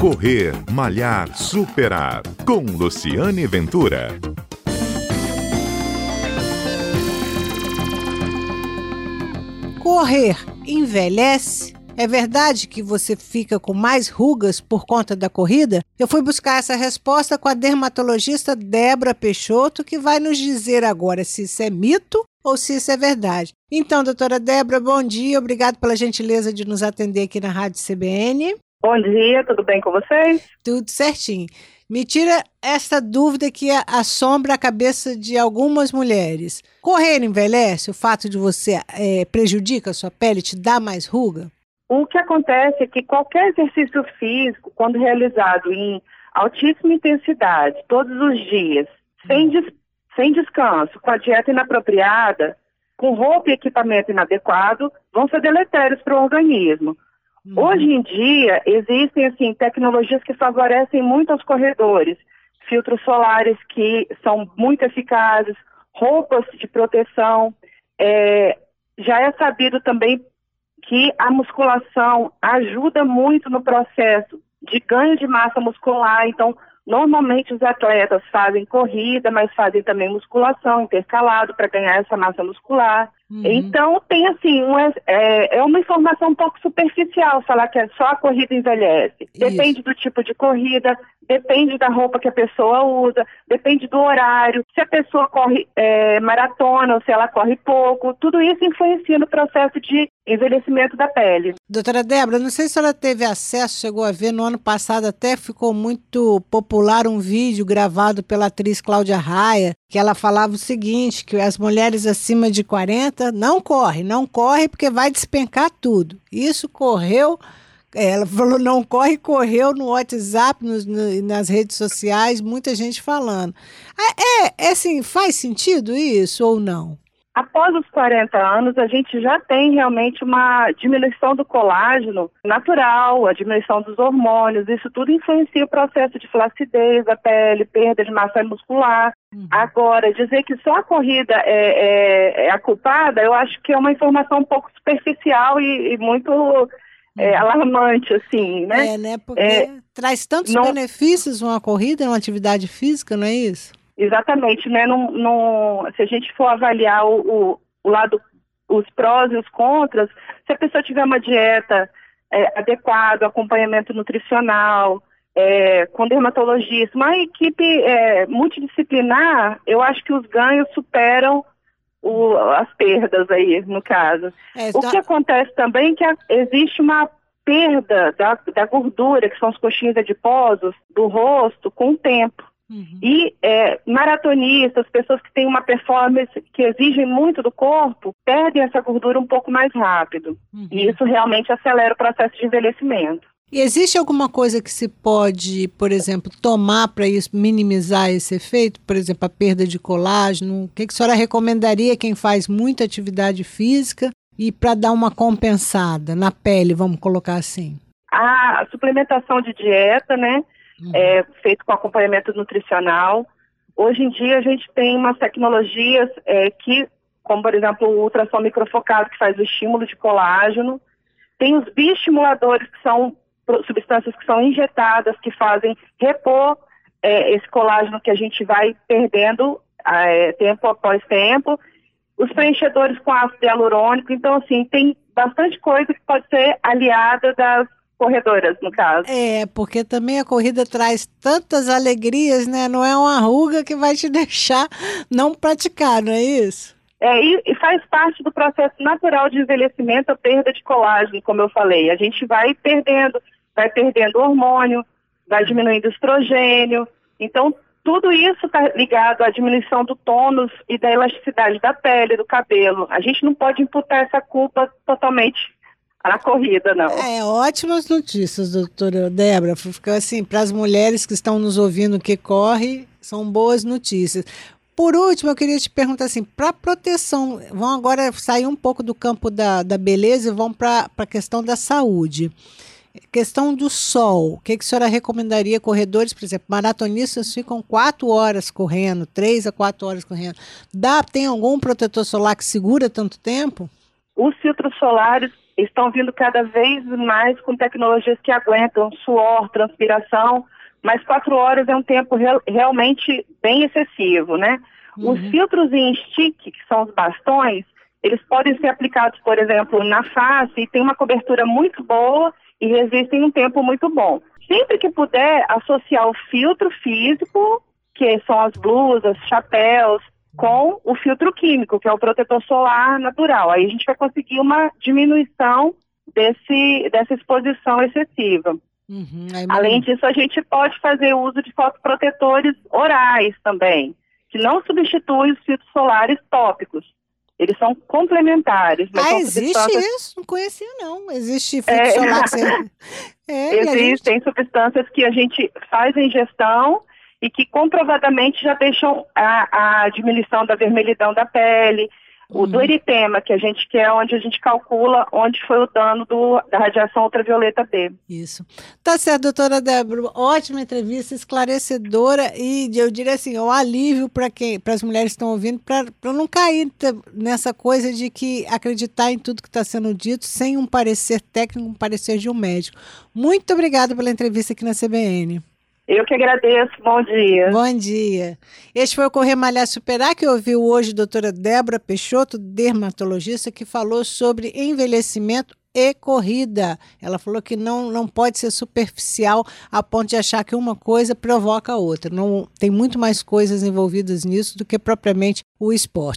Correr, Malhar, Superar. Com Luciane Ventura. Correr envelhece? É verdade que você fica com mais rugas por conta da corrida? Eu fui buscar essa resposta com a dermatologista Débora Peixoto, que vai nos dizer agora se isso é mito ou se isso é verdade. Então, doutora Débora, bom dia, obrigado pela gentileza de nos atender aqui na Rádio CBN. Bom dia, tudo bem com vocês? Tudo certinho. Me tira essa dúvida que assombra a cabeça de algumas mulheres. Correr envelhece? O fato de você é, prejudica a sua pele, te dá mais ruga? O que acontece é que qualquer exercício físico, quando realizado em altíssima intensidade, todos os dias, sem, des sem descanso, com a dieta inapropriada, com roupa e equipamento inadequado, vão ser deletérios para o organismo. Uhum. Hoje em dia, existem assim tecnologias que favorecem muito aos corredores, filtros solares que são muito eficazes, roupas de proteção. É, já é sabido também que a musculação ajuda muito no processo de ganho de massa muscular. Então, normalmente os atletas fazem corrida, mas fazem também musculação intercalado para ganhar essa massa muscular. Uhum. Então, tem assim, é, é, uma informação um pouco superficial falar que é só a corrida envelhece. Isso. Depende do tipo de corrida, depende da roupa que a pessoa usa, depende do horário, se a pessoa corre é, maratona ou se ela corre pouco, tudo isso influencia no processo de envelhecimento da pele. Doutora Débora, não sei se ela teve acesso, chegou a ver, no ano passado até ficou muito popular um vídeo gravado pela atriz Cláudia Raia, que ela falava o seguinte, que as mulheres acima de 40 não correm, não corre porque vai despencar tudo. Isso correu é, ela falou não corre, correu no WhatsApp, no, no, nas redes sociais, muita gente falando. É, é, assim, faz sentido isso ou não? Após os 40 anos, a gente já tem realmente uma diminuição do colágeno natural, a diminuição dos hormônios, isso tudo influencia o processo de flacidez da pele, perda de massa muscular. Uhum. Agora, dizer que só a corrida é, é, é, a culpada, eu acho que é uma informação um pouco superficial e, e muito é, uhum. alarmante, assim, né? É, né? Porque é, traz tantos não... benefícios uma corrida, uma atividade física, não é isso? Exatamente, né? Não, não, se a gente for avaliar o, o, o, lado, os prós e os contras, se a pessoa tiver uma dieta é, adequada, acompanhamento nutricional, é, com dermatologista, uma equipe é, multidisciplinar, eu acho que os ganhos superam o, as perdas aí, no caso. É, o que acontece também é que a, existe uma perda da, da gordura, que são os coxinhos adiposos, do rosto, com o tempo. Uhum. E é, maratonistas, pessoas que têm uma performance que exigem muito do corpo, perdem essa gordura um pouco mais rápido. Uhum. E isso realmente acelera o processo de envelhecimento. E existe alguma coisa que se pode, por exemplo, tomar para minimizar esse efeito? Por exemplo, a perda de colágeno? O que, que a senhora recomendaria quem faz muita atividade física e para dar uma compensada na pele, vamos colocar assim? A suplementação de dieta, né? Uhum. É, feito com acompanhamento nutricional. Hoje em dia a gente tem umas tecnologias é, que, como por exemplo o ultrassom microfocado, que faz o estímulo de colágeno. Tem os bioestimuladores, que são substâncias que são injetadas, que fazem repor é, esse colágeno que a gente vai perdendo é, tempo após tempo. Os preenchedores com ácido hialurônico. Então, assim, tem bastante coisa que pode ser aliada das corredoras, no caso. É, porque também a corrida traz tantas alegrias, né? Não é uma ruga que vai te deixar não praticar, não é isso? É, e, e, faz parte do processo natural de envelhecimento a perda de colágeno, como eu falei. A gente vai perdendo vai perdendo hormônio, vai diminuindo o estrogênio. Então, tudo isso está ligado à diminuição do tônus e da elasticidade da pele, do cabelo. A gente não pode imputar essa culpa totalmente na corrida, não. É, ótimas notícias, doutora Débora. Fica assim, para as mulheres que estão nos ouvindo que corre, são boas notícias. Por último, eu queria te perguntar assim, para proteção, vão agora sair um pouco do campo da, da beleza e vão para a questão da saúde. Questão do sol. O que, que a senhora recomendaria corredores, por exemplo, maratonistas ficam quatro horas correndo, três a quatro horas correndo. Dá, tem algum protetor solar que segura tanto tempo? Os filtros solares estão vindo cada vez mais com tecnologias que aguentam suor, transpiração, mas quatro horas é um tempo real, realmente bem excessivo, né? Uhum. Os filtros em stick, que são os bastões, eles podem ser aplicados, por exemplo, na face e tem uma cobertura muito boa e resistem um tempo muito bom. Sempre que puder associar o filtro físico, que são as blusas, chapéus, com o filtro químico, que é o protetor solar natural. Aí a gente vai conseguir uma diminuição desse, dessa exposição excessiva. Uhum, Além disso, a gente pode fazer uso de fotoprotetores orais também, que não substituem os filtros solares tópicos. Eles são complementares. ah, existe substâncias... isso? Não conhecia, não. Existe filtro é... solar que você... é, Existem gente... substâncias que a gente faz a ingestão e que comprovadamente já deixam a, a diminuição da vermelhidão da pele, o uhum. do eritema, que a gente quer, onde a gente calcula onde foi o dano do, da radiação ultravioleta B. Isso. Tá certo, doutora Débora. Ótima entrevista, esclarecedora e eu diria assim, um alívio para quem, para as mulheres que estão ouvindo, para não cair nessa coisa de que acreditar em tudo que está sendo dito sem um parecer técnico, um parecer de um médico. Muito obrigada pela entrevista aqui na CBN. Eu que agradeço. Bom dia. Bom dia. Este foi o Correr Malhar Superar, que ouviu hoje a doutora Débora Peixoto, dermatologista, que falou sobre envelhecimento e corrida. Ela falou que não, não pode ser superficial a ponto de achar que uma coisa provoca a outra. Não, tem muito mais coisas envolvidas nisso do que propriamente o esporte.